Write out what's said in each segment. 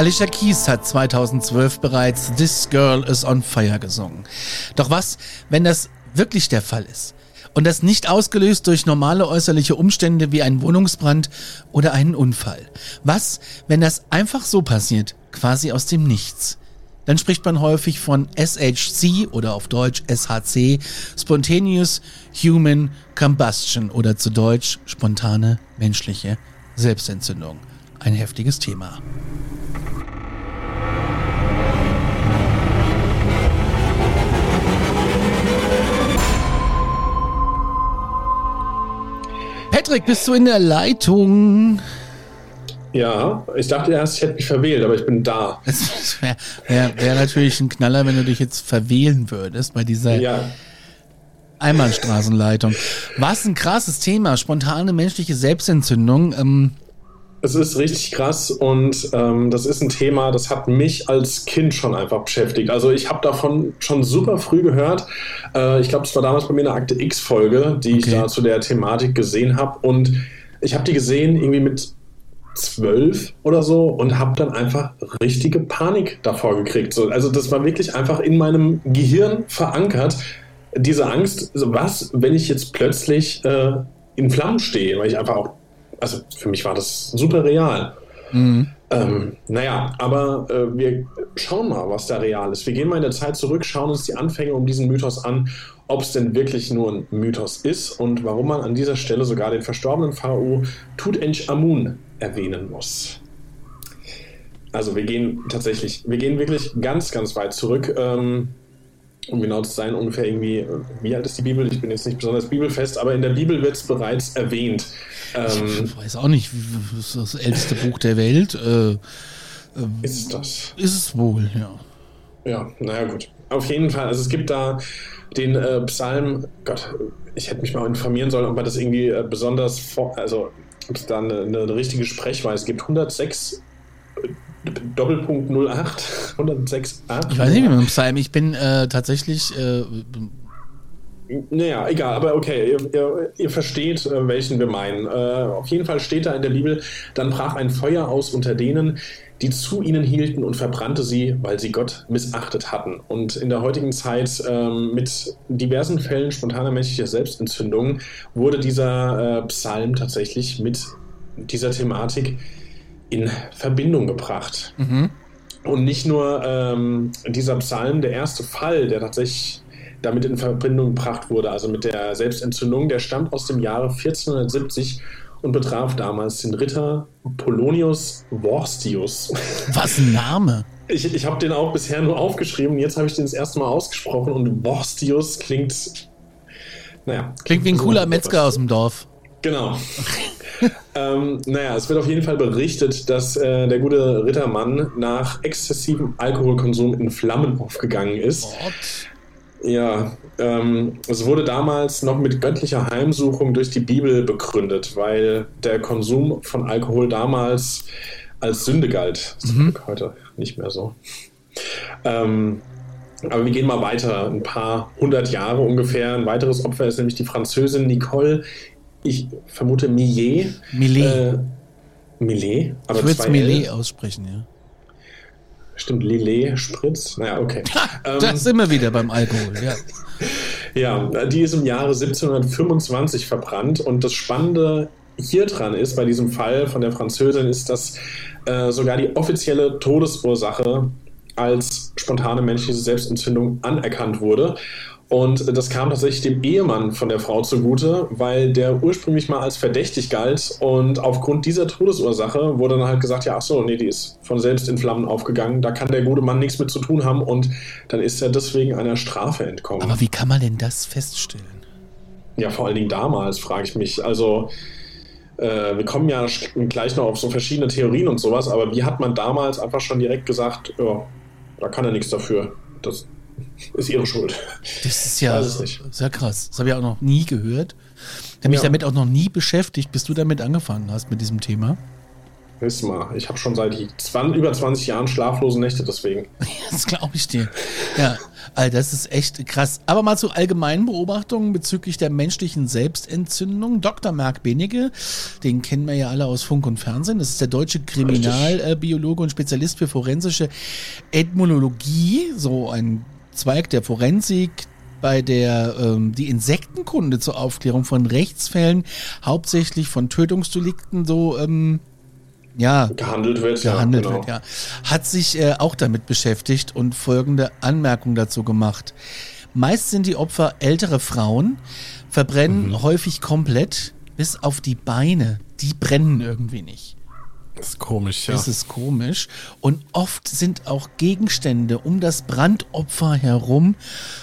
Alicia Keys hat 2012 bereits This Girl is on Fire gesungen. Doch was, wenn das wirklich der Fall ist? Und das nicht ausgelöst durch normale äußerliche Umstände wie einen Wohnungsbrand oder einen Unfall. Was, wenn das einfach so passiert, quasi aus dem Nichts? Dann spricht man häufig von SHC oder auf Deutsch SHC, Spontaneous Human Combustion oder zu Deutsch spontane menschliche Selbstentzündung. Ein heftiges Thema. Patrick, bist du in der Leitung? Ja, ich dachte erst, ich hätte mich verwählt, aber ich bin da. Es wäre wär, wär natürlich ein Knaller, wenn du dich jetzt verwählen würdest bei dieser Ja, Einbahnstraßenleitung. Was ein krasses Thema, spontane menschliche Selbstentzündung. Ähm, es ist richtig krass und ähm, das ist ein Thema, das hat mich als Kind schon einfach beschäftigt. Also ich habe davon schon super früh gehört. Äh, ich glaube, es war damals bei mir eine Akte X-Folge, die ich Okay. da zu der Thematik gesehen habe. Und ich habe die gesehen irgendwie mit zwölf oder so und habe dann einfach richtige Panik davor gekriegt. So, also das war wirklich einfach in meinem Gehirn verankert. Diese Angst, so, was, wenn ich jetzt plötzlich äh, in Flammen stehe, weil ich einfach auch, also für mich war das super real. Ähm, naja, aber äh, wir schauen mal, was da real ist. Wir gehen mal in der Zeit zurück, schauen uns die Anfänge um diesen Mythos an, ob es denn wirklich nur ein Mythos ist und warum man an dieser Stelle sogar den verstorbenen Pharao Tutanchamun erwähnen muss. Also wir gehen tatsächlich, wir gehen wirklich ganz, ganz weit zurück. Ähm, um genau zu sein, ungefähr irgendwie, äh, wie alt ist die Bibel? Ich bin jetzt nicht besonders bibelfest, aber in der Bibel wird es bereits erwähnt. Ähm, ich weiß auch nicht, das ist das älteste Buch der Welt. Äh, ist das? ist es wohl, ja. Ja, naja, gut. Auf jeden Fall, also es gibt da den äh, Psalm, Gott, ich hätte mich mal informieren sollen, ob man das irgendwie äh, besonders, vor, also ob es da eine, eine richtige Sprechweise gibt. 106 äh, Doppelpunkt 08, 106 Ich weiß nicht, wie man Psalm, ich bin äh, tatsächlich, äh, Naja, egal, aber okay, ihr, ihr, ihr versteht, äh, welchen wir meinen. Äh, auf jeden Fall steht da in der Bibel, dann brach ein Feuer aus unter denen, die zu ihnen hielten und verbrannte sie, weil sie Gott missachtet hatten. Und in der heutigen Zeit ähm, mit diversen Fällen spontaner menschlicher Selbstentzündung wurde dieser äh, Psalm tatsächlich mit dieser Thematik in Verbindung gebracht. Und nicht nur ähm, dieser Psalm, der erste Fall, der tatsächlich damit in Verbindung gebracht wurde, also mit der Selbstentzündung, der stammt aus dem Jahre 1470 und betraf damals den Ritter Polonius Vorstius. was ein Name. Ich, ich habe den auch bisher nur aufgeschrieben, jetzt habe ich den das erste Mal ausgesprochen und Vorstius klingt. Naja. Klingt wie ein cooler Metzger aus dem Dorf. Genau. ähm, naja, es wird auf jeden Fall berichtet, dass äh, der gute Rittermann nach exzessivem Alkoholkonsum in Flammen aufgegangen ist. Ja, ähm, es wurde damals noch mit göttlicher Heimsuchung durch die Bibel begründet, weil der Konsum von Alkohol damals als Sünde galt. Das ist Glück heute nicht mehr so. Ähm, aber wir gehen mal weiter, ein paar hundert Jahre ungefähr. Ein weiteres Opfer ist nämlich die Französin Nicole, ich vermute Millet. Millet. Äh, Millet, aber ich würde es. Millet aussprechen, ja. Stimmt, Lillet, Spritz. Naja, okay. Ähm, Da sind wir wieder beim Alkohol, ja. Ja, die ist im Jahre 1725 verbrannt und das Spannende hier dran ist, bei diesem Fall von der Französin, ist, dass äh, sogar die offizielle Todesursache als spontane menschliche Selbstentzündung anerkannt wurde. Und das kam tatsächlich dem Ehemann von der Frau zugute, weil der ursprünglich mal als verdächtig galt. Und aufgrund dieser Todesursache wurde dann halt gesagt, ja, ach so, nee, die ist von selbst in Flammen aufgegangen. Da kann der gute Mann nichts mit zu tun haben. Und dann ist er deswegen einer Strafe entkommen. Aber wie kann man denn das feststellen? Ja, vor allen Dingen damals, frage ich mich. Also, äh, wir kommen ja gleich noch auf so verschiedene Theorien und sowas. Aber wie hat man damals einfach schon direkt gesagt, ja, da kann er nichts dafür. Das ist ihre Schuld. Das ist ja sehr krass. Das habe ich auch noch nie gehört. Ich habe mich ja. damit auch noch nie beschäftigt, bis du damit angefangen hast mit diesem Thema. Wiss mal, ich habe schon seit 20, über 20 Jahren schlaflose Nächte deswegen. das glaube ich dir. Ja, also das ist echt krass. Aber mal zu allgemeinen Beobachtungen bezüglich der menschlichen Selbstentzündung. Dr. Marc Benige, den kennen wir ja alle aus Funk und Fernsehen. Das ist der deutsche Kriminalbiologe und Spezialist für forensische Ethnologie. So ein Zweig der Forensik, bei der ähm, die Insektenkunde zur Aufklärung von Rechtsfällen, hauptsächlich von Tötungsdelikten, so ähm, ja, gehandelt wird. Gehandelt ja, genau. wird, ja. Hat sich äh, auch damit beschäftigt und folgende Anmerkung dazu gemacht. Meist sind die Opfer ältere Frauen, verbrennen mhm. häufig komplett, bis auf die Beine. Die brennen irgendwie nicht. Das ist komisch, ja. Das ist komisch. Und oft sind auch Gegenstände um das Brandopfer herum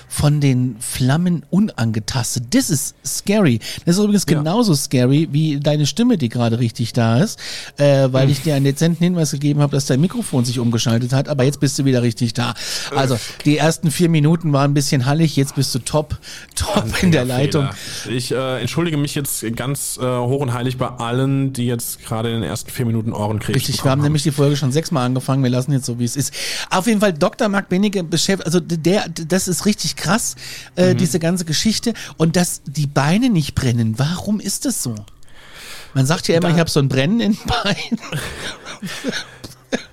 von den Flammen unangetastet. Das ist scary. Das ist übrigens ja. genauso scary wie deine Stimme, die gerade richtig da ist, äh, weil hm. ich dir einen dezenten Hinweis gegeben habe, dass dein Mikrofon sich umgeschaltet hat, aber jetzt bist du wieder richtig da. Also die ersten vier Minuten waren ein bisschen hallig, jetzt bist du top, top in der Leitung. Ich äh, entschuldige mich jetzt ganz äh, hoch und heilig bei allen, die jetzt gerade in den ersten vier Minuten Ohrenkrebs Richtig, wir haben, haben nämlich die Folge schon sechsmal angefangen, wir lassen jetzt so, wie es ist. Auf jeden Fall Dr. Marc Benige beschäftigt, also der, das ist richtig krass, äh, mhm. diese ganze Geschichte. Und dass die Beine nicht brennen, warum ist das so? Man sagt ja immer, da, ich habe so ein Brennen in den Beinen.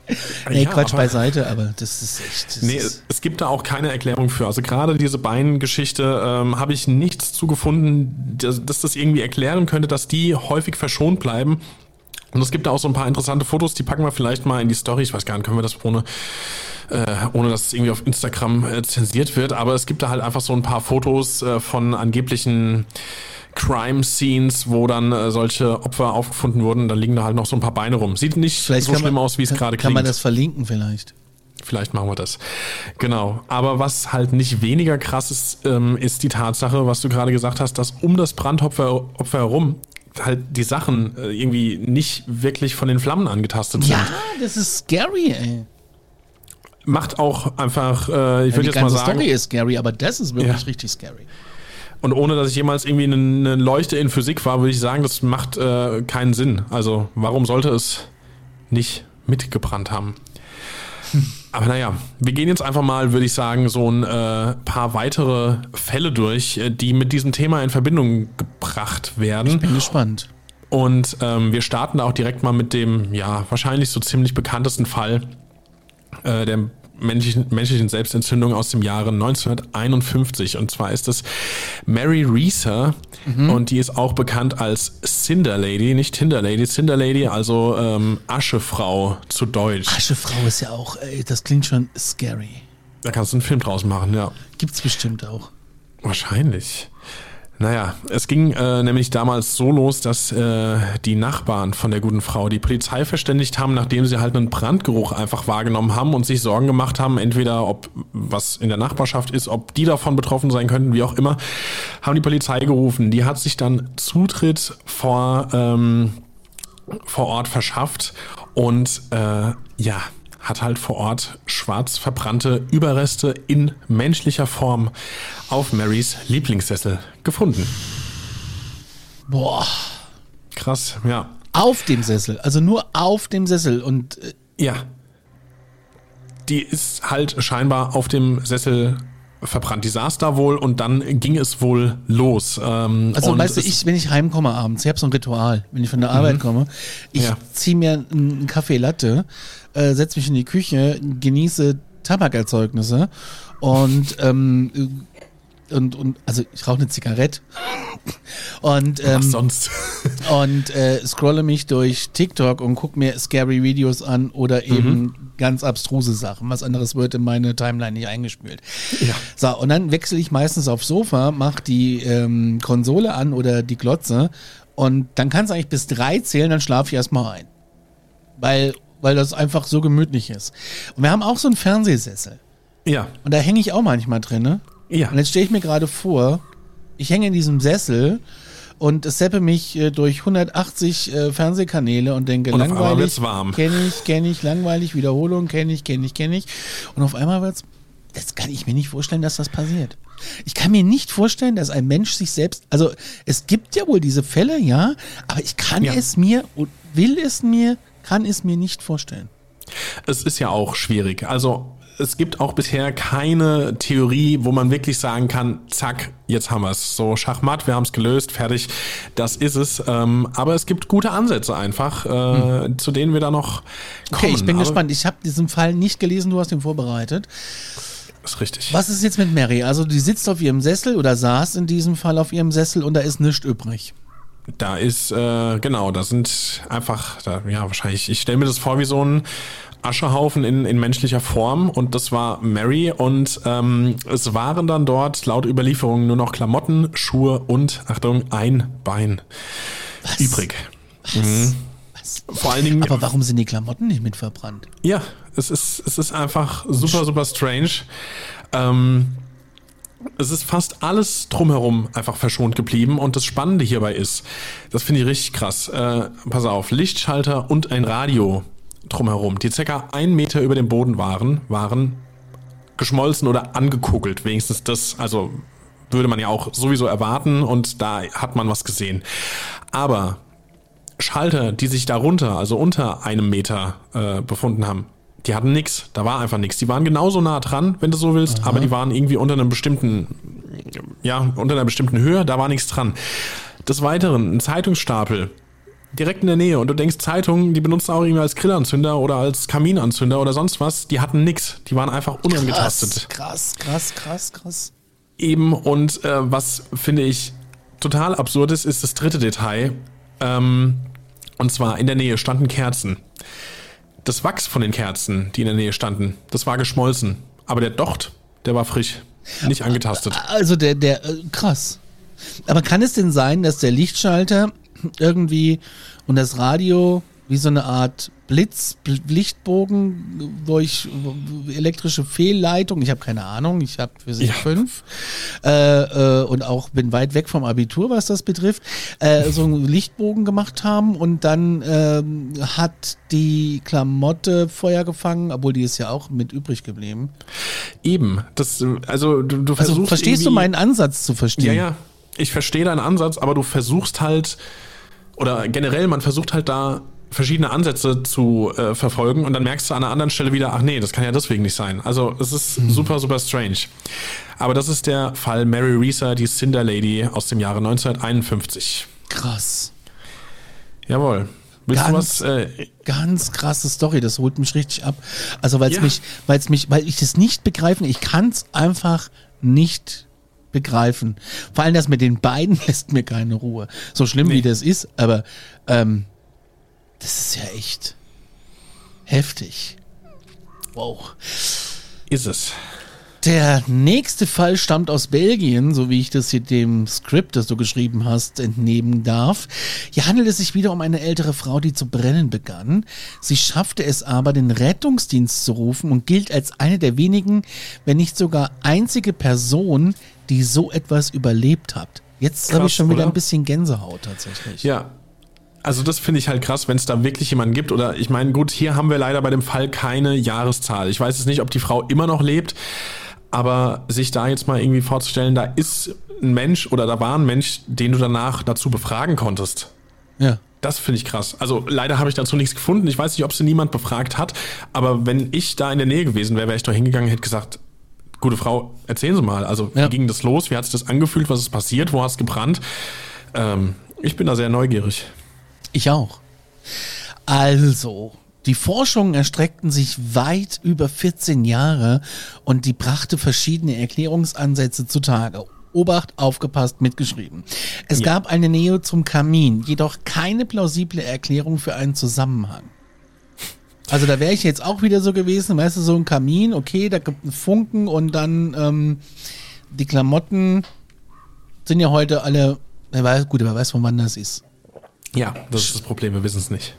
nee, ja, Quatsch aber, beiseite, aber das ist echt. Das nee, ist es gibt da auch keine Erklärung für. Also gerade diese Beingeschichte ähm, habe ich nichts zugefunden, dass, dass das irgendwie erklären könnte, dass die häufig verschont bleiben. Und es gibt da auch so ein paar interessante Fotos, die packen wir vielleicht mal in die Story. Ich weiß gar nicht, können wir das ohne, äh, ohne dass es irgendwie auf Instagram äh, zensiert wird. Aber es gibt da halt einfach so ein paar Fotos äh, von angeblichen Crime-Scenes, wo dann äh, solche Opfer aufgefunden wurden. Da liegen da halt noch so ein paar Beine rum. Sieht nicht vielleicht so schlimm man, aus, wie es gerade klingt. Kann man das verlinken vielleicht? Vielleicht machen wir das. Genau. Aber was halt nicht weniger krass ist, ähm, ist die Tatsache, was du gerade gesagt hast, dass um das Brandopfer Opfer herum halt die Sachen äh, irgendwie nicht wirklich von den Flammen angetastet sind. Ja, das ist scary, ey. Macht auch einfach, äh, ich ja, würde jetzt mal sagen. Die Story ist scary, aber das ist wirklich ja. richtig scary. Und ohne dass ich jemals irgendwie eine, Leuchte in Physik war, würde ich sagen, das macht äh, keinen Sinn. Also warum sollte es nicht mitgebrannt haben? Aber naja, wir gehen jetzt einfach mal, würde ich sagen, so ein äh, paar weitere Fälle durch, äh, die mit diesem Thema in Verbindung gebracht werden. Ich bin gespannt. Und ähm, wir starten da auch direkt mal mit dem, ja, wahrscheinlich so ziemlich bekanntesten Fall, äh, der menschlichen, menschlichen Selbstentzündung aus dem Jahre 1951. Und zwar ist es Mary Reeser mhm. und die ist auch bekannt als Cinder Lady, nicht Tinder Lady, Cinder Lady, also ähm, Aschefrau zu Deutsch. Aschefrau ist ja auch, ey, das klingt schon scary. Da kannst du einen Film draus machen, ja. Gibt's bestimmt auch. Wahrscheinlich. Naja, es ging äh, nämlich damals so los, dass äh, die Nachbarn von der guten Frau die Polizei verständigt haben, nachdem sie halt einen Brandgeruch einfach wahrgenommen haben und sich Sorgen gemacht haben, entweder ob was in der Nachbarschaft ist, ob die davon betroffen sein könnten, wie auch immer, haben die Polizei gerufen. Die hat sich dann Zutritt vor, ähm, vor Ort verschafft und äh, ja, hat halt vor Ort schwarz verbrannte Überreste in menschlicher Form auf Marys Lieblingssessel gefunden. Boah. Krass, ja. Auf dem Sessel, also nur auf dem Sessel und. Äh ja. Die ist halt scheinbar auf dem Sessel verbrannt. Die saß da wohl und dann ging es wohl los. Ähm, also weißt du, ich, wenn ich heimkomme abends, ich habe so ein Ritual, wenn ich von der Arbeit mhm. komme, ich ja. ziehe mir einen Kaffee Latte, äh, setze mich in die Küche, genieße Tabakerzeugnisse und ähm, und, und also ich rauche eine Zigarette und ähm, Was sonst? und äh, scrolle mich durch TikTok und gucke mir scary Videos an oder eben Mhm. ganz abstruse Sachen. Was anderes wird in meine Timeline nicht eingespült. Ja. So, und dann wechsle ich meistens aufs Sofa, mach die ähm, Konsole an oder die Glotze und dann kannst du eigentlich bis drei zählen, dann schlafe ich erstmal ein. Weil, weil das einfach so gemütlich ist. Und wir haben auch so einen Fernsehsessel. Ja. Und da hänge ich auch manchmal drin. Ne? Ja. Und jetzt stelle ich mir gerade vor, ich hänge in diesem Sessel und seppe mich äh, durch 180 äh, Fernsehkanäle und denke, Und langweilig, kenne ich, kenne ich, langweilig, Wiederholung, kenne ich, kenne ich, kenne ich. Und auf einmal wird's, das kann ich mir nicht vorstellen, dass das passiert. Ich kann mir nicht vorstellen, dass ein Mensch sich selbst, also es gibt ja wohl diese Fälle, ja, aber ich kann Ja. es mir und will es mir, kann es mir nicht vorstellen. Es ist ja auch schwierig. Also es gibt auch bisher keine Theorie, wo man wirklich sagen kann, zack, jetzt haben wir es. So Schachmatt, wir haben es gelöst, fertig, das ist es. Ähm, aber es gibt gute Ansätze einfach, äh, zu denen wir da noch kommen. Okay, ich bin aber gespannt. Ich habe diesen Fall nicht gelesen, du hast ihn vorbereitet. Ist richtig. Was ist jetzt mit Mary? Also die sitzt auf ihrem Sessel oder saß in diesem Fall auf ihrem Sessel und da ist nichts übrig. Da ist, äh, genau, da sind einfach, da, ja, wahrscheinlich, ich stelle mir das vor wie so ein Aschehaufen in, in menschlicher Form und das war Mary und ähm, es waren dann dort laut Überlieferung nur noch Klamotten, Schuhe und, Achtung, ein Bein übrig. Mhm. Vor allen Dingen, Aber warum sind die Klamotten nicht mit verbrannt? ja, es ist, es ist einfach super, super strange. Ähm, es ist fast alles drumherum einfach verschont geblieben und das Spannende hierbei ist, das finde ich richtig krass. Äh, pass auf, Lichtschalter und ein Radio drumherum, die circa ein Meter über dem Boden waren, waren geschmolzen oder angekugelt. Wenigstens das, also würde man ja auch sowieso erwarten und da hat man was gesehen. Aber Schalter, die sich darunter, also unter einem Meter äh, befunden haben, die hatten nix. Da war einfach nix. Die waren genauso nah dran, wenn du so willst, aber die waren irgendwie unter einem bestimmten, ja, unter einer bestimmten Höhe, da war nichts dran. Des Weiteren, ein Zeitungsstapel. Direkt in der Nähe. Und du denkst, Zeitungen, die benutzen auch irgendwie als Grillanzünder oder als Kaminanzünder oder sonst was. Die hatten nix. Die waren einfach unangetastet. Krass, krass, krass, krass. Eben und äh, was finde ich total absurd ist, ist das dritte Detail. Ähm, und zwar in der Nähe standen Kerzen. Das Wachs von den Kerzen, die in der Nähe standen, das war geschmolzen. Aber der Docht, der war frisch, nicht angetastet. Also der, der, äh, krass. Aber kann es denn sein, dass der Lichtschalter irgendwie und das Radio wie so eine Art Blitz, Bl- Lichtbogen durch elektrische Fehlleitung, ich habe keine Ahnung, ich habe Physik Ja. 5 äh, äh, und auch bin weit weg vom Abitur, was das betrifft, äh, so einen Lichtbogen gemacht haben und dann ähm, hat die Klamotte Feuer gefangen, obwohl die ist ja auch mit übrig geblieben. Eben, das, also du, du Also versuchst verstehst du meinen Ansatz zu verstehen? Ja, ja. Ich verstehe deinen Ansatz, aber du versuchst halt, oder generell, man versucht halt da verschiedene Ansätze zu äh, verfolgen und dann merkst du an einer anderen Stelle wieder, ach nee, das kann ja deswegen nicht sein. Also es ist super, super strange. Aber das ist der Fall Mary Reeser, die Cinder Lady aus dem Jahre 1951. Krass. Jawohl. Willst Ganz- du was? Äh, Ganz krasse Story, das holt mich richtig ab. Also weil es Ja. mich, weil es mich, weil ich es nicht begreifen, ich kann es einfach nicht begreifen. Vor allem das mit den beiden lässt mir keine Ruhe. So schlimm wie Nee. das ist, aber ähm, das ist ja echt heftig. Wow. ist es. Der nächste Fall stammt aus Belgien, so wie ich das hier dem Skript, das du geschrieben hast, entnehmen darf. Hier handelt es sich wieder um eine ältere Frau, die zu brennen begann. Sie schaffte es aber, den Rettungsdienst zu rufen und gilt als eine der wenigen, wenn nicht sogar einzige Person, die so etwas überlebt hat. Jetzt habe ich schon wieder oder? ein bisschen Gänsehaut tatsächlich. Ja. Also das finde ich halt krass, wenn es da wirklich jemanden gibt. Oder ich meine, gut, hier haben wir leider bei dem Fall keine Jahreszahl. Ich weiß jetzt nicht, ob die Frau immer noch lebt, aber sich da jetzt mal irgendwie vorzustellen, da ist ein Mensch oder da war ein Mensch, den du danach dazu befragen konntest. Ja. Das finde ich krass. Also leider habe ich dazu nichts gefunden. Ich weiß nicht, ob sie niemand befragt hat, aber wenn ich da in der Nähe gewesen wäre, wäre ich da hingegangen und hätte gesagt, gute Frau, erzählen Sie mal. Also Ja. wie ging das los? Wie hat sich das angefühlt? Was ist passiert? Wo hast du gebrannt? Ähm, ich bin da sehr neugierig. Ich auch. Also, die Forschungen erstreckten sich weit über 14 Jahre und die brachte verschiedene Erklärungsansätze zutage. Obacht, aufgepasst, mitgeschrieben. Es Ja. gab eine Nähe zum Kamin, jedoch keine plausible Erklärung für einen Zusammenhang. Also da wäre ich jetzt auch wieder so gewesen, weißt du, so ein Kamin, okay, da gibt einen Funken und dann ähm, die Klamotten sind ja heute alle, wer weiß, gut, wer weiß, von wann das ist. Ja, das ist das Problem, wir wissen es nicht.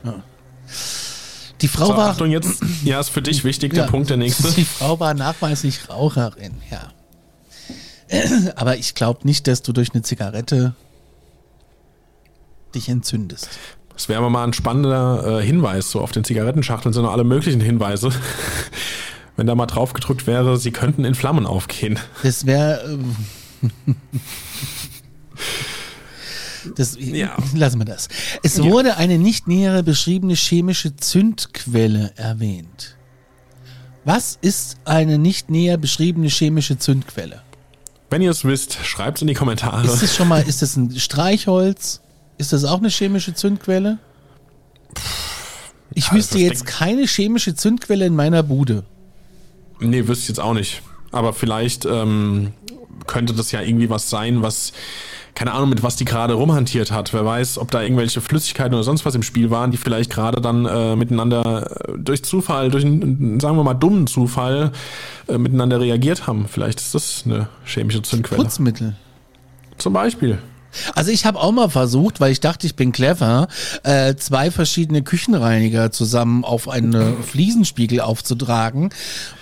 Die Frau So, war, Achtung jetzt, ja, ist für dich wichtig, der Ja, Punkt, der nächste. Die Frau war nachweislich Raucherin, ja. Aber ich glaube nicht, dass du durch eine Zigarette dich entzündest. Das wäre aber mal ein spannender äh, Hinweis, so auf den Zigarettenschachteln sind noch alle möglichen Hinweise. Wenn da mal drauf gedrückt wäre, sie könnten in Flammen aufgehen. Das wäre. Äh, das, Ja. Lassen wir das. Es wurde eine nicht nähere beschriebene chemische Zündquelle erwähnt. Was ist eine nicht näher beschriebene chemische Zündquelle? Wenn ihr es wisst, schreibt es in die Kommentare. Ist das schon mal, ist das ein Streichholz? Ist das auch eine chemische Zündquelle? Ich Ja, wüsste jetzt keine chemische Zündquelle in meiner Bude. Nee, wüsste ich jetzt auch nicht. Aber vielleicht ähm, könnte das ja irgendwie was sein, was, keine Ahnung, mit was die gerade rumhantiert hat. Wer weiß, ob da irgendwelche Flüssigkeiten oder sonst was im Spiel waren, die vielleicht gerade dann äh, miteinander äh, durch Zufall, durch einen, sagen wir mal, dummen Zufall äh, miteinander reagiert haben. Vielleicht ist das eine chemische Zündquelle. Putzmittel. Zum Beispiel. Also ich habe auch mal versucht, weil ich dachte, ich bin clever, äh, zwei verschiedene Küchenreiniger zusammen auf einen Fliesenspiegel aufzutragen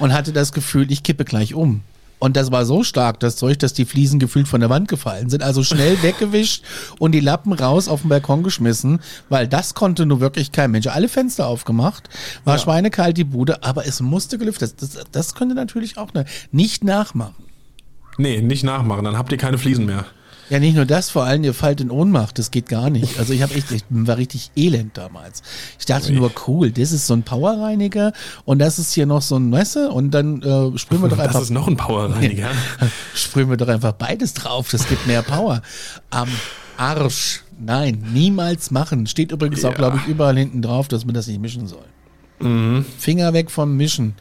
und hatte das Gefühl, ich kippe gleich um. Und das war so stark, das Zeug, dass die Fliesen gefühlt von der Wand gefallen sind. Also schnell weggewischt und die Lappen raus auf den Balkon geschmissen, weil das konnte nur wirklich kein Mensch. Alle Fenster aufgemacht, war schweinekalt die Bude, aber es musste gelüftet. Das, das, das könnte natürlich auch ne, nicht nachmachen. Nee, nicht nachmachen, dann habt ihr keine Fliesen mehr. Ja, nicht nur das, vor allem ihr fallt in Ohnmacht, das geht gar nicht. Also ich habe echt, ich war richtig elend damals. Ich dachte Ui. nur, cool, das ist so ein Powerreiniger und das ist hier noch so ein Messer und dann äh, sprühen wir doch Das einfach, ist noch ein Powerreiniger. sprühen wir doch einfach beides drauf, das gibt mehr Power. Am Arsch. Nein, niemals machen. Steht übrigens auch, Ja. glaube ich, überall hinten drauf, dass man das nicht mischen soll. Mhm. Finger weg vom Mischen.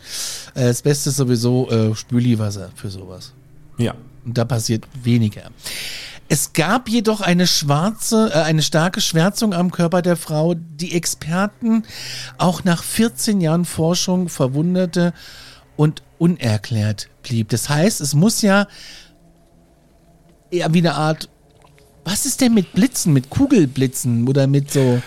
Äh, das Beste ist sowieso äh, Spüliwasser für sowas. Ja. Und da passiert weniger. Es gab jedoch eine schwarze, äh, eine starke Schwärzung am Körper der Frau, die Experten auch nach 14 Jahren Forschung verwunderte und unerklärt blieb. Das heißt, es muss ja eher wie eine Art, was ist denn mit Blitzen, mit Kugelblitzen oder mit so,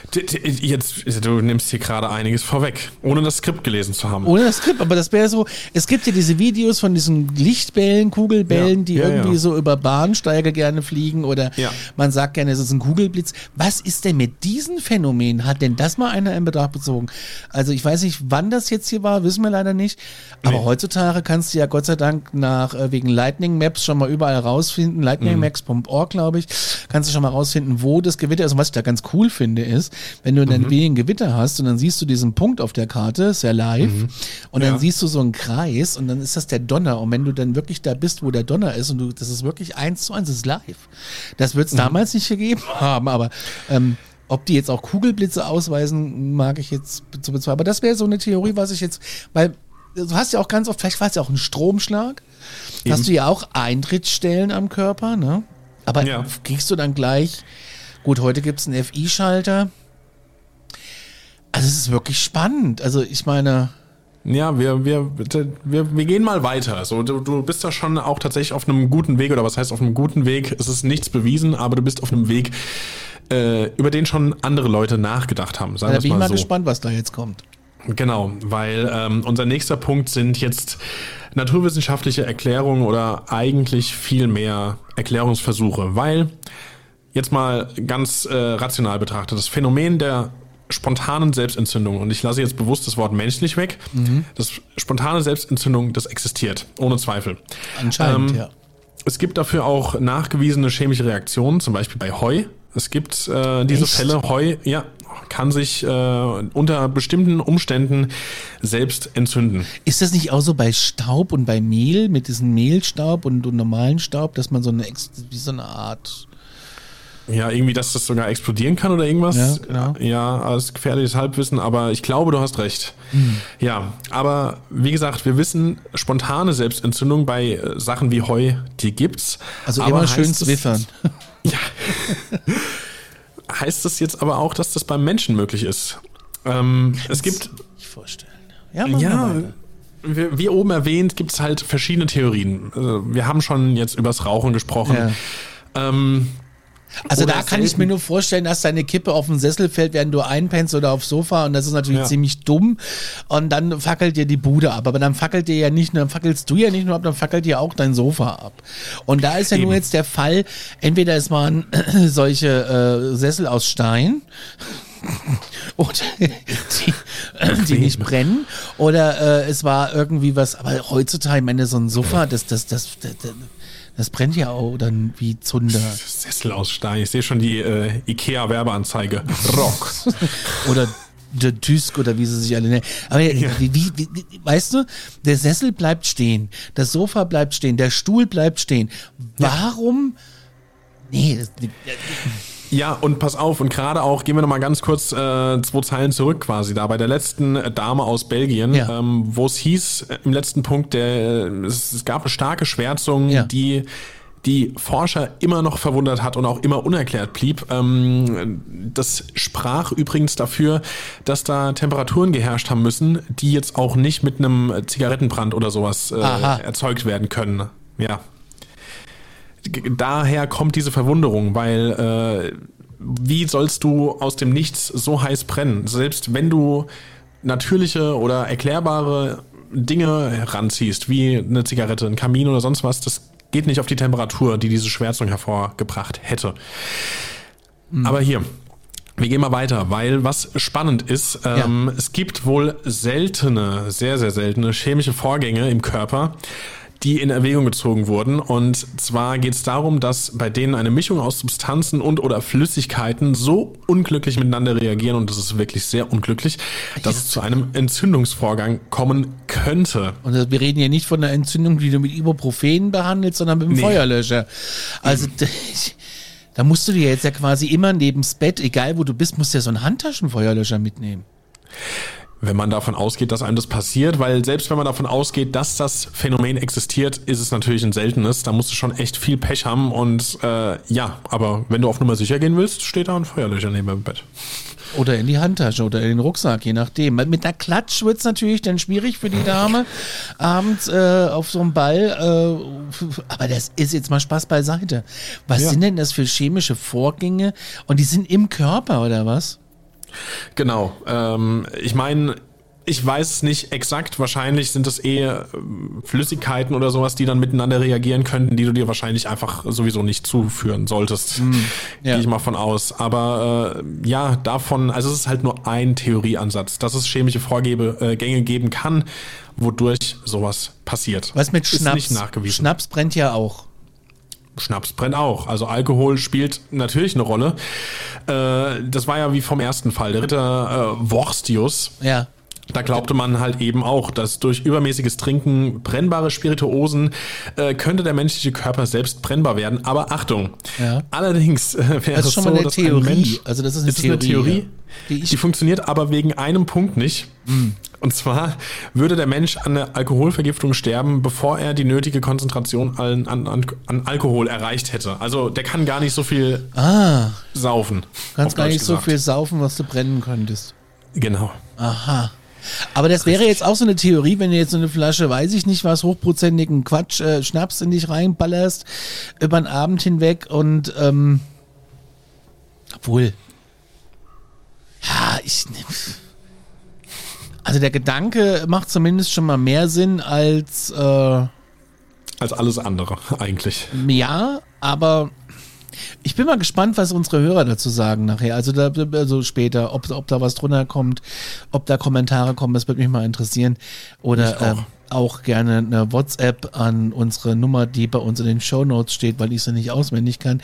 Jetzt, du nimmst hier gerade einiges vorweg, ohne das Skript gelesen zu haben. ohne das Skript, aber das wäre so, es gibt ja diese Videos von diesen Lichtbällen, Kugelbällen, Ja, die ja, irgendwie ja. so über Bahnsteige gerne fliegen oder man sagt gerne, es ist ein Kugelblitz. Was ist denn mit diesen Phänomenen? Hat denn das mal einer in Betracht bezogen? Also ich weiß nicht, wann das jetzt hier war, wissen wir leider nicht. Aber Nee. heutzutage kannst du ja Gott sei Dank nach äh, wegen Lightning Maps schon mal überall rausfinden. Lightningmaps.org, glaube ich, kannst du schon mal rausfinden, wo das Gewitter ist. Und was ich da ganz cool finde, ist, wenn du dann wie ein Gewitter hast und dann siehst du diesen Punkt auf der Karte, ist ja live, und dann Ja. siehst du so einen Kreis und dann ist das der Donner. Und wenn du dann wirklich da bist, wo der Donner ist und du, das ist wirklich eins zu eins, das ist live. Das wird es damals nicht gegeben haben, aber ähm, ob die jetzt auch Kugelblitze ausweisen, mag ich jetzt zu bezweifeln. Aber das wäre so eine Theorie, was ich jetzt, weil du hast ja auch ganz oft, vielleicht war es ja auch ein Stromschlag, hast du ja auch Eintrittsstellen am Körper, ne? Aber Ja. kriegst du dann gleich, gut, heute gibt es einen FI-Schalter. Also es ist wirklich spannend. Also ich meine, Ja, wir, wir, wir, wir gehen mal weiter. So, du, du bist da schon auch tatsächlich auf einem guten Weg, oder was heißt auf einem guten Weg? Es ist nichts bewiesen, aber du bist auf einem Weg, äh, über den schon andere Leute nachgedacht haben. Sagen da bin ich mal mal so. gespannt, was da jetzt kommt. Genau, weil ähm, unser nächster Punkt sind jetzt naturwissenschaftliche Erklärungen oder eigentlich viel mehr Erklärungsversuche, weil jetzt mal ganz äh, rational betrachtet, das Phänomen der spontanen Selbstentzündung, und ich lasse jetzt bewusst das Wort menschlich weg, das spontane Selbstentzündung, das existiert, ohne Zweifel. Anscheinend, Ähm, ja. Es gibt dafür auch nachgewiesene chemische Reaktionen, zum Beispiel bei Heu. Es gibt äh, diese Echt? Fälle. Heu, ja, kann sich äh, unter bestimmten Umständen selbst entzünden. Ist das nicht auch so bei Staub und bei Mehl, mit diesem Mehlstaub und, und normalen Staub, dass man so eine, Ex- wie so eine Art Ja, irgendwie, dass das sogar explodieren kann oder irgendwas. Ja, genau. Ja, als gefährliches Halbwissen, aber ich glaube, du hast recht. Ja, aber wie gesagt, wir wissen, spontane Selbstentzündung bei äh, Sachen wie Heu, die gibt's. Also aber immer schön zwiffern. Ja. heißt das jetzt aber auch, dass das beim Menschen möglich ist? Ähm, es gibt Ich vorstellen. Ja, ja, wir wie oben erwähnt, gibt es halt verschiedene Theorien. Also wir haben schon jetzt übers Rauchen gesprochen. Ja. Ähm, Also Oder da kann ich mir nur vorstellen, dass deine Kippe auf den Sessel fällt, während du einpennst oder aufs Sofa und das ist natürlich Ja. ziemlich dumm und dann fackelt dir die Bude ab. Aber dann fackelt dir ja nicht nur, dann fackelst du ja nicht nur ab, dann fackelt dir auch dein Sofa ab. Und da ist ja nur Eben. jetzt der Fall, entweder es waren solche äh, Sessel aus Stein oder die, die nicht brennen oder äh, es war irgendwie was, aber heutzutage, ich meine, so ein Sofa, das, das, das, das, das brennt ja auch dann wie Zunder. Sessel aus Stein. Ich sehe schon die äh, IKEA-Werbeanzeige. Rock. oder der Dusk oder wie sie sich alle nennen. Aber wie, wie, wie, wie, weißt du, der Sessel bleibt stehen, das Sofa bleibt stehen, der Stuhl bleibt stehen. Warum? Nee, das, Ja, und pass auf, und gerade auch, gehen wir nochmal ganz kurz äh, zwei Zeilen zurück quasi da, bei der letzten Dame aus Belgien, Ja. ähm, wo es hieß, äh, im letzten Punkt, der, äh, es, es gab eine starke Schwärzung, Ja. die die Forscher immer noch verwundert hat und auch immer unerklärt blieb. Ähm, das sprach übrigens dafür, dass da Temperaturen geherrscht haben müssen, die jetzt auch nicht mit einem Zigarettenbrand oder sowas äh, Aha. erzeugt werden können. Ja, daher kommt diese Verwunderung, weil äh, wie sollst du aus dem Nichts so heiß brennen? Selbst wenn du natürliche oder erklärbare Dinge heranziehst, wie eine Zigarette, ein Kamin oder sonst was, das geht nicht auf die Temperatur, die diese Schwärzung hervorgebracht hätte. Aber hier, wir gehen mal weiter, weil was spannend ist, ähm, es gibt wohl seltene, sehr, sehr seltene chemische Vorgänge im Körper, die in Erwägung gezogen wurden. Und zwar geht es darum, dass bei denen eine Mischung aus Substanzen und oder Flüssigkeiten so unglücklich miteinander reagieren, und das ist wirklich sehr unglücklich, dass es zu einem Entzündungsvorgang kommen könnte. und wir reden hier nicht von einer Entzündung, die du mit Ibuprofen behandelst, sondern mit dem Nee. Feuerlöscher. Also da musst du dir jetzt ja quasi immer neben das Bett, egal wo du bist, musst du ja so einen Handtaschenfeuerlöscher mitnehmen. Wenn man davon ausgeht, dass einem das passiert, weil selbst wenn man davon ausgeht, dass das Phänomen existiert, ist es natürlich ein seltenes. Da musst du schon echt viel Pech haben und äh, ja, aber wenn du auf Nummer sicher gehen willst, steht da ein Feuerlöcher neben dem Bett. Oder in die Handtasche oder in den Rucksack, je nachdem. Mit einer Klatsch wird's natürlich dann schwierig für die Dame abends äh, auf so einem Ball. Äh, aber das ist jetzt mal Spaß beiseite. Was Ja. sind denn das für chemische Vorgänge? Und die sind im Körper oder was? Genau. Ähm, ich meine, ich weiß nicht exakt. Wahrscheinlich sind es eher ähm, Flüssigkeiten oder sowas, die dann miteinander reagieren könnten, die du dir wahrscheinlich einfach sowieso nicht zuführen solltest. ja. Gehe ich mal von aus. Aber äh, ja, davon, also es ist halt nur ein Theorieansatz, dass es chemische Vorgänge äh, geben kann, wodurch sowas passiert. Was mit Schnaps? Schnaps brennt ja auch. Schnaps brennt auch. Also Alkohol spielt natürlich eine Rolle. Äh, das war ja wie vom ersten Fall. Der Ritter äh, Vorstius, Ja. Da glaubte man halt eben auch, dass durch übermäßiges Trinken brennbare Spirituosen äh, könnte der menschliche Körper selbst brennbar werden. Aber Achtung, Ja. allerdings äh, wäre Das ist es schon so, mal eine Theorie. Mensch, Also das ist eine ist es eine Theorie, Theorie, ja. Die die funktioniert aber wegen einem Punkt nicht. Und zwar würde der Mensch an der Alkoholvergiftung sterben, bevor er die nötige Konzentration an, an, an, Alkohol erreicht hätte. Also der kann gar nicht so viel Ah, saufen. kannst auf gar nicht so gesagt. viel saufen, was du brennen könntest. Genau. Aha. Aber das wäre jetzt auch so eine Theorie, wenn du jetzt so eine Flasche, weiß ich nicht was, hochprozentigen Quatsch, äh, Schnaps in dich reinballerst, über den Abend hinweg und, ähm, obwohl, ja, ich, also der Gedanke macht zumindest schon mal mehr Sinn als, äh, Als alles andere eigentlich. ja, aber ich bin mal gespannt, was unsere Hörer dazu sagen nachher. Also, da, also später, ob, ob da was drunter kommt, ob da Kommentare kommen, das würde mich mal interessieren. Oder auch. ähm, auch gerne eine WhatsApp an unsere Nummer, die bei uns in den Show Notes steht, weil ich sie nicht auswendig kann.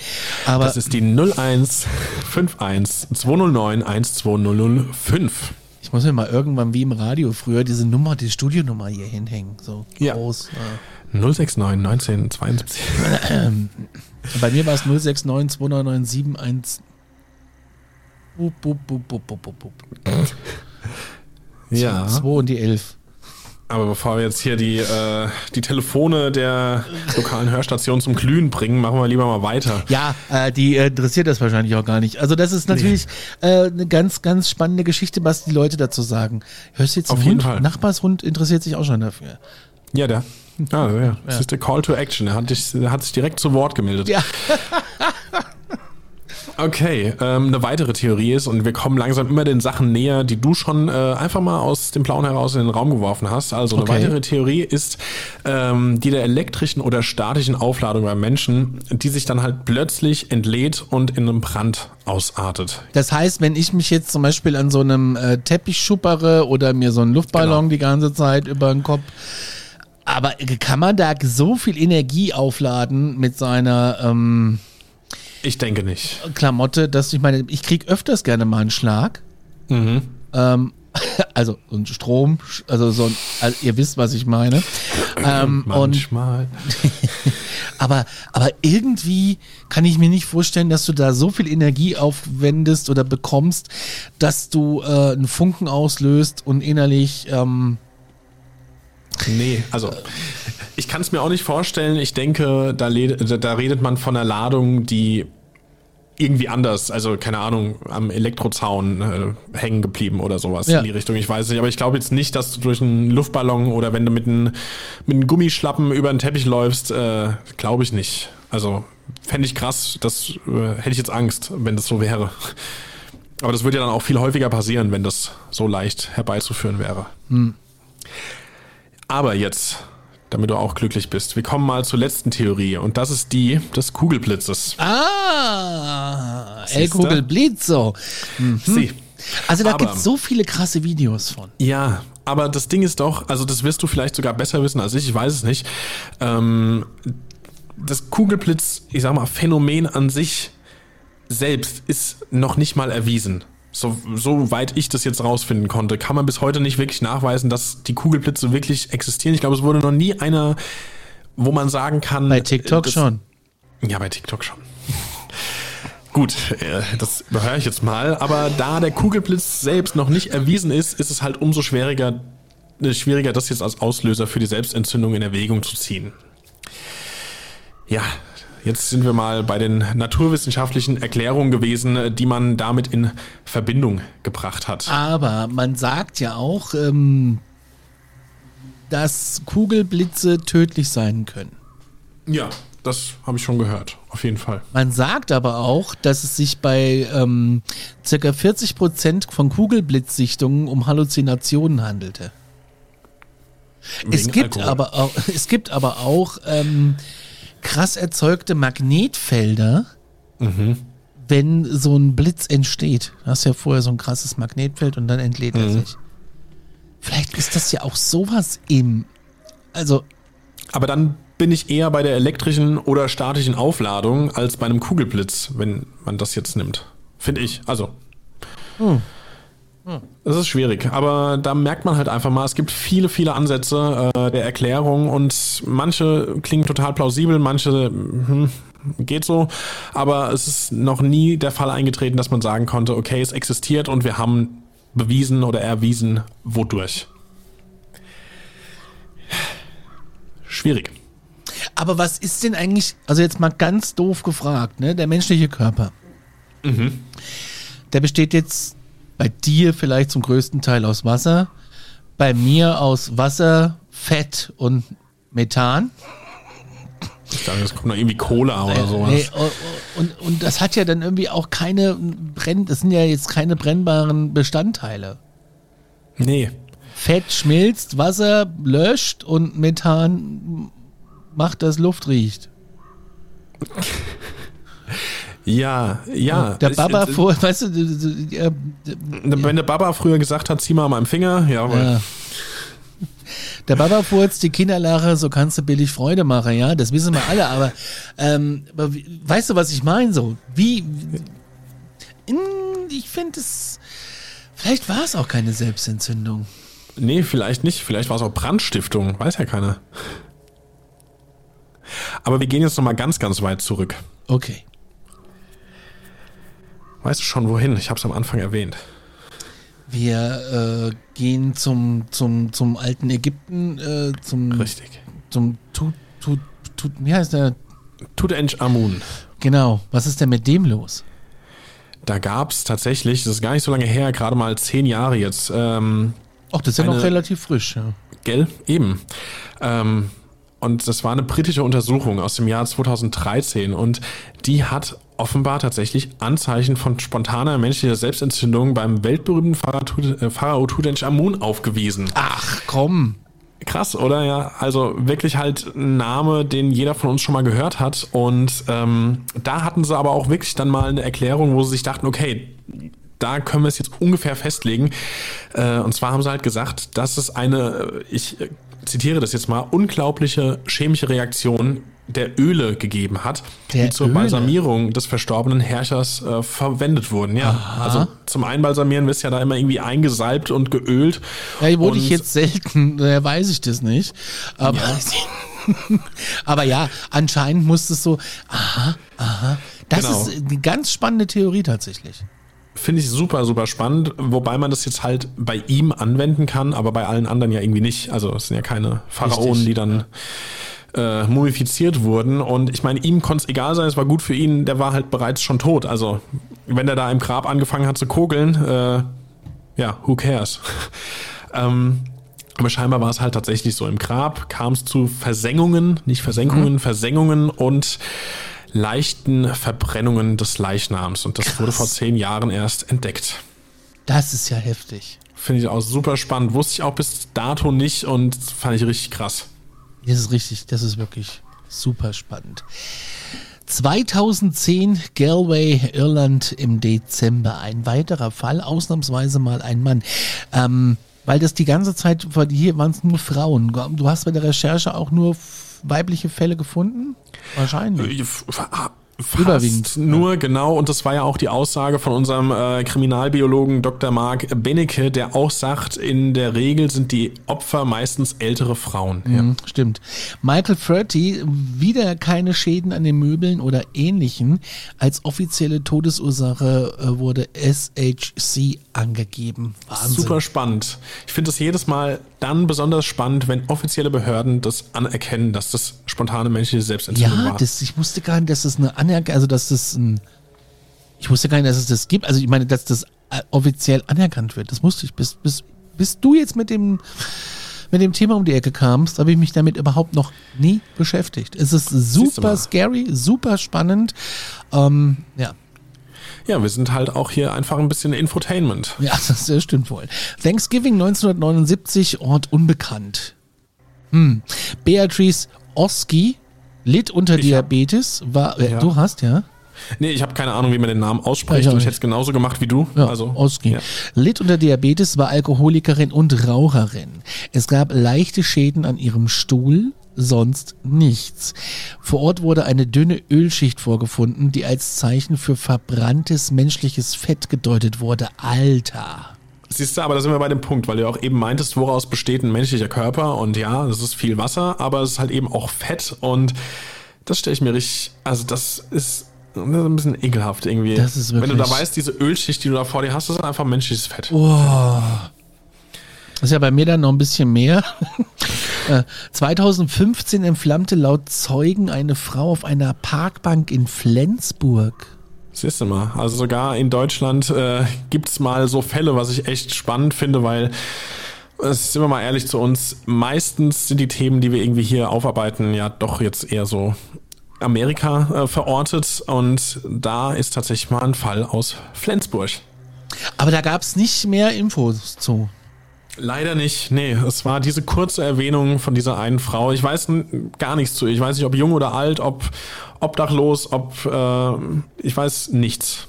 Aber Das ist die 0151 209 12005. ich muss mir mal irgendwann wie im Radio früher diese Nummer, die Studionummer hier hinhängen. So Ja. groß. 069 1972. Ja. Ähm, bei mir war es 069 2997 Bup, bup, bup, bup, bup, bup, bup. Ja. 2 und die 11. Aber bevor wir jetzt hier die, äh, die Telefone der lokalen Hörstation zum Glühen bringen, machen wir lieber mal weiter. Ja, äh, die äh, interessiert das wahrscheinlich auch gar nicht. Also das ist natürlich äh, eine ganz, ganz spannende Geschichte, was die Leute dazu sagen. Hörst du jetzt Auf einen jeden Hund? Fall. Nachbarshund interessiert sich auch schon dafür. Ja, der. Ja, ja. Das ist der Call to Action. Er hat, dich, er hat sich direkt zu Wort gemeldet. Ja. Okay, ähm, eine weitere Theorie ist, und wir kommen langsam immer den Sachen näher, die du schon äh, einfach mal aus dem Blauen heraus in den Raum geworfen hast. Also eine Okay. weitere Theorie ist ähm, die der elektrischen oder statischen Aufladung beim Menschen, die sich dann halt plötzlich entlädt und in einem Brand ausartet. Das heißt, wenn ich mich jetzt zum Beispiel an so einem äh, Teppich schuppere oder mir so einen Luftballon Genau. die ganze Zeit über den Kopf. Aber kann man da so viel Energie aufladen mit seiner ähm, Ich denke nicht. Klamotte, dass ich meine, ich krieg öfters gerne mal einen Schlag. Mhm. Ähm, also so ein Strom, also so ein, also ihr wisst, was ich meine. Ähm, und, Manchmal. aber, aber irgendwie kann ich mir nicht vorstellen, dass du da so viel Energie aufwendest oder bekommst, dass du äh, einen Funken auslöst und innerlich ähm, Nee, also ich kann es mir auch nicht vorstellen. Ich denke, da, da- redet man von einer Ladung, die irgendwie anders, also keine Ahnung, am Elektrozaun äh, hängen geblieben oder sowas Ja. in die Richtung. Ich weiß nicht, aber ich glaube jetzt nicht, dass du durch einen Luftballon oder wenn du mit einem mit einem Gummischlappen über einen Teppich läufst, äh, glaube ich nicht. Also fände ich krass, das äh, hätte ich jetzt Angst, wenn das so wäre. Aber das würde ja dann auch viel häufiger passieren, wenn das so leicht herbeizuführen wäre. Aber jetzt, damit du auch glücklich bist, wir kommen mal zur letzten Theorie und das ist die des Kugelblitzes. Ah, El Siehste? Kugel Blitzo. Sie. Also da Aber- gibt's so viele krasse Videos von. Ja, aber das Ding ist doch, also das wirst du vielleicht sogar besser wissen als ich, ich weiß es nicht. Ähm, das Kugelblitz, ich sag mal, Phänomen an sich selbst ist noch nicht mal erwiesen. So, soweit ich das jetzt rausfinden konnte, kann man bis heute nicht wirklich nachweisen, dass die Kugelblitze wirklich existieren. Ich glaube, es wurde noch nie einer, wo man sagen kann. Bei TikTok das- schon. Ja, bei TikTok schon. Gut, äh, das überhöre ich jetzt mal. Aber da der Kugelblitz selbst noch nicht erwiesen ist, ist es halt umso schwieriger, äh, schwieriger, das jetzt als Auslöser für die Selbstentzündung in Erwägung zu ziehen. Ja, jetzt sind wir mal bei den naturwissenschaftlichen Erklärungen gewesen, die man damit in Verbindung gebracht hat. Aber man sagt ja auch, ähm, dass Kugelblitze tödlich sein können. Ja, das habe ich schon gehört, auf jeden Fall. Man sagt aber auch, dass es sich bei ähm, ca. 40 Prozent von Kugelblitzsichtungen um Halluzinationen handelte. Es gibt, Alkohol. aber auch, es gibt aber auch ähm, krass erzeugte Magnetfelder, Mhm. wenn so ein Blitz entsteht. Du hast ja vorher so ein krasses Magnetfeld und dann entlädt er Mhm. sich. Vielleicht ist das ja auch sowas im. Also, Aber dann bin ich eher bei der elektrischen oder statischen Aufladung als bei einem Kugelblitz, wenn man das jetzt nimmt. Finde ich. Also. Das ist schwierig, aber da merkt man halt einfach mal, es gibt viele, viele Ansätze äh, der Erklärung und manche klingen total plausibel, manche hm, geht so, aber es ist noch nie der Fall eingetreten, dass man sagen konnte, okay, es existiert und wir haben bewiesen oder erwiesen, wodurch. Schwierig. aber was ist denn eigentlich, also jetzt mal ganz doof gefragt, ne? Der menschliche Körper. Der besteht jetzt bei dir vielleicht zum größten Teil aus Wasser, bei mir aus Wasser, Fett und Methan. Ich dachte, es kommt noch irgendwie Cola oder sowas. Nee, o- o- und, und das hat ja dann irgendwie auch keine Brenn, das sind ja jetzt keine brennbaren Bestandteile. Nee. Fett schmilzt, Wasser löscht und Methan macht, dass Luft riecht. Ja, ja. Der Baba ich- vor, weißt du, du- ja, Wenn der Baba früher gesagt hat, zieh mal an meinem Finger, ja, aber ja. Der Baba furzt, die Kinderlache, so kannst du billig Freude machen, ja, das wissen wir alle, aber, ähm, aber weißt du, was ich meine, so, wie, ich finde es, Vielleicht war es auch keine Selbstentzündung. Nee, vielleicht nicht. Vielleicht war es auch Brandstiftung. Weiß ja keiner. Aber wir gehen jetzt nochmal ganz, ganz weit zurück. Okay. Weißt du schon wohin? Ich habe es am Anfang erwähnt. Wir äh, gehen zum, zum, zum alten Ägypten, äh, zum, Richtig. zum Tut, Tut, Tut, wie heißt der? Tutanchamun. Genau. Was ist denn mit dem los? Da gab es tatsächlich, das ist gar nicht so lange her, gerade mal zehn Jahre jetzt, ähm, Ach, das ist ja noch relativ frisch, ja. Gell? Eben. Ähm, und das war eine britische Untersuchung aus dem Jahr 2013 und die hat offenbar tatsächlich Anzeichen von spontaner menschlicher Selbstentzündung beim weltberühmten Pharao Tut- äh, Tutanchamun aufgewiesen. Ach, komm. Krass, oder? Ja, also wirklich halt ein Name, den jeder von uns schon mal gehört hat. Und ähm, da hatten sie aber auch wirklich dann mal eine Erklärung, wo sie sich dachten, okay, da können wir es jetzt ungefähr festlegen. Äh, und zwar haben sie halt gesagt, dass es eine, äh, ich äh, zitiere das jetzt mal, unglaubliche chemische Reaktion der Öle gegeben hat, Der die zur Öle? Balsamierung des verstorbenen Herrschers äh, verwendet wurden. Ja, also zum Einbalsamieren wirst ja da immer irgendwie eingesalbt und geölt. Ja, wurde ich jetzt selten, daher weiß ich das nicht. Aber aber ja, anscheinend muss es so, aha, aha. Das Genau. ist eine ganz spannende Theorie tatsächlich. Finde ich super, super spannend, wobei man das jetzt halt bei ihm anwenden kann, aber bei allen anderen ja irgendwie nicht. Also es sind ja keine Pharaonen, Richtig. die dann äh, mumifiziert wurden. Und ich meine, ihm konnte es egal sein, es war gut für ihn, der war halt bereits schon tot. Also wenn der da im Grab angefangen hat zu kokeln, äh, ja, who cares? ähm, aber scheinbar war es halt tatsächlich so. Im Grab kam es zu Versengungen, nicht Versenkungen, Versengungen und leichten Verbrennungen des Leichnams. Und das wurde vor zehn Jahren erst entdeckt. Das ist ja heftig. Finde ich auch super spannend. Wusste ich auch bis dato nicht und fand ich richtig krass. Das ist richtig, das ist wirklich super spannend. 2010 Galway, Irland im Dezember. Ein weiterer Fall, ausnahmsweise mal ein Mann. Ähm, weil das die ganze Zeit, hier waren es nur Frauen. Du hast bei der Recherche auch nur weibliche Fälle gefunden? Wahrscheinlich. F- fa- Überwiegend, Fast nur, genau. Und das war ja auch die Aussage von unserem äh, Kriminalbiologen Dr. Mark Benecke, der auch sagt, in der Regel sind die Opfer meistens ältere Frauen. Ja. Mhm, Stimmt. Michael Furty, wieder keine Schäden an den Möbeln oder ähnlichen. Als offizielle Todesursache äh, wurde SHC angegeben. Wahnsinn. Super spannend. Ich finde es jedes Mal dann besonders spannend, wenn offizielle Behörden das anerkennen, dass das spontane menschliche Selbstentzündung Ja, war. das, ich wusste gar nicht, dass das eine Anerkennung, also dass das ein, ich wusste gar nicht, dass es das gibt. Also ich meine, dass das äh, offiziell anerkannt wird. Das wusste ich. Bis, bis, bis du jetzt mit dem, mit dem Thema um die Ecke kamst, habe ich mich damit überhaupt noch nie beschäftigt. Es ist super scary, super spannend. Ähm, ja. ja, wir sind halt auch hier einfach ein bisschen Infotainment. Ja, das, das stimmt wohl. Thanksgiving 1979, Ort unbekannt. Hm. Beatrice Oski litt unter Ich Diabetes. War, äh, Ja. Du hast, ja? Nee, ich habe keine Ahnung, wie man den Namen ausspricht Ich und ich hätte es genauso gemacht wie du. Ja, also, Oski. ja. Litt unter Diabetes, war Alkoholikerin und Raucherin. Es gab leichte Schäden an ihrem Stuhl, sonst nichts. Vor Ort wurde eine dünne Ölschicht vorgefunden, die als Zeichen für verbranntes menschliches Fett gedeutet wurde. Alter. Siehst du, aber da sind wir bei dem Punkt, weil du auch eben meintest, woraus besteht ein menschlicher Körper und ja, das ist viel Wasser, aber es ist halt eben auch Fett und das stelle ich mir richtig, also das ist ein bisschen ekelhaft irgendwie. Das ist Wenn du da wirklich- weißt, diese Ölschicht, die du da vor dir hast, das ist einfach menschliches Fett. Das ist ja bei mir dann noch ein bisschen mehr. Äh, 2015 entflammte laut Zeugen eine Frau auf einer Parkbank in Flensburg. Siehst du mal, also sogar in Deutschland äh, gibt's mal so Fälle, was ich echt spannend finde, weil sind wir mal ehrlich zu uns, meistens sind die Themen, die wir irgendwie hier aufarbeiten, ja doch jetzt eher so Amerika äh, verortet und da ist tatsächlich mal ein Fall aus Flensburg. Aber da gab es nicht mehr Infos zu. Leider nicht, nee, es war diese kurze Erwähnung von dieser einen Frau. Ich weiß gar nichts zu ihr. Ich weiß nicht, ob jung oder alt, ob obdachlos, ob äh, ich weiß nichts.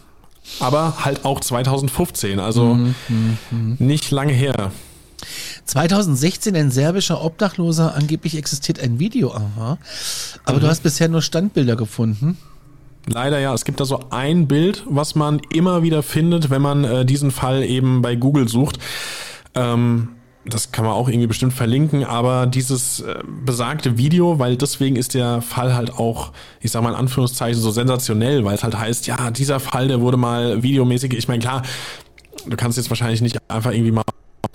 Aber halt auch 2015, also nicht lange her. 2016 ein serbischer Obdachloser, angeblich existiert ein Video, aha. Aber du hast bisher nur Standbilder gefunden. Leider ja. Es gibt da so ein Bild, was man immer wieder findet, wenn man äh, diesen Fall eben bei Google sucht. Ähm, das kann man auch irgendwie bestimmt verlinken, aber dieses äh, besagte Video, weil deswegen ist der Fall halt auch, ich sag mal in Anführungszeichen, so sensationell, weil es halt heißt, ja, dieser Fall, der wurde mal videomäßig, ich meine, klar, du kannst jetzt wahrscheinlich nicht einfach irgendwie mal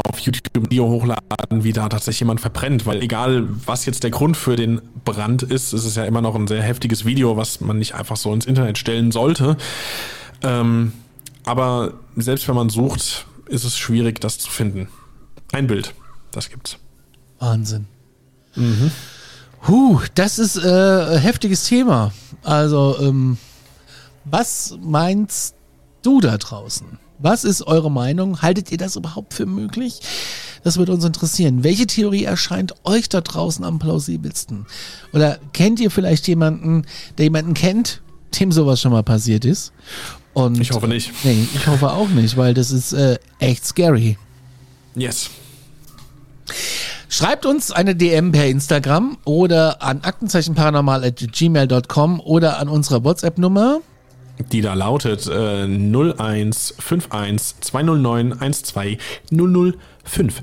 auf YouTube ein Video hochladen, wie da tatsächlich jemand verbrennt, weil egal, was jetzt der Grund für den Brand ist, ist es ja immer noch ein sehr heftiges Video, was man nicht einfach so ins Internet stellen sollte. Ähm, aber selbst wenn man sucht, ist es schwierig, das zu finden. Ein Bild, das gibt's. Wahnsinn. Mhm. Huh, das ist äh, heftiges Thema. Also, ähm, was meinst du da draußen? Was ist eure Meinung? Haltet ihr das überhaupt für möglich? Das würde uns interessieren. Welche Theorie erscheint euch da draußen am plausibelsten? Oder kennt ihr vielleicht jemanden, der jemanden kennt, dem sowas schon mal passiert ist? Und ich hoffe nicht. Nee, ich hoffe auch nicht, weil das ist äh, echt scary. Yes. Schreibt uns eine DM per Instagram oder an aktenzeichenparanormal.gmail.com oder an unsere WhatsApp-Nummer. Die da lautet äh, 0151 209 12005.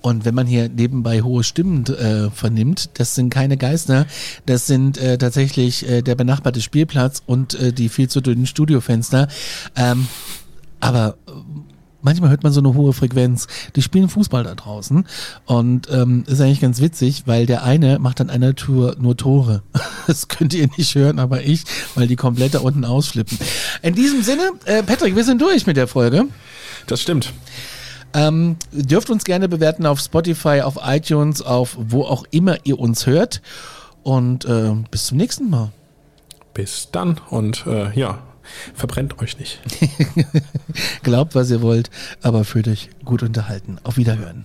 Und wenn man hier nebenbei hohe Stimmen äh, vernimmt, das sind keine Geister, das sind äh, tatsächlich äh, der benachbarte Spielplatz und äh, die viel zu dünnen Studiofenster. Ähm, aber manchmal hört man so eine hohe Frequenz. Die spielen Fußball da draußen und ähm, ist eigentlich ganz witzig, weil der eine macht an einer Tour nur Tore. Das könnt ihr nicht hören, aber ich, weil die komplett da unten ausflippen. In diesem Sinne, äh, Patrick, wir sind durch mit der Folge. Das stimmt. Ähm, dürft uns gerne bewerten auf Spotify, auf iTunes, auf wo auch immer ihr uns hört. Und äh, bis zum nächsten Mal. Bis dann und äh, ja, verbrennt euch nicht. Glaubt, was ihr wollt, aber fühlt euch gut unterhalten. Auf Wiederhören.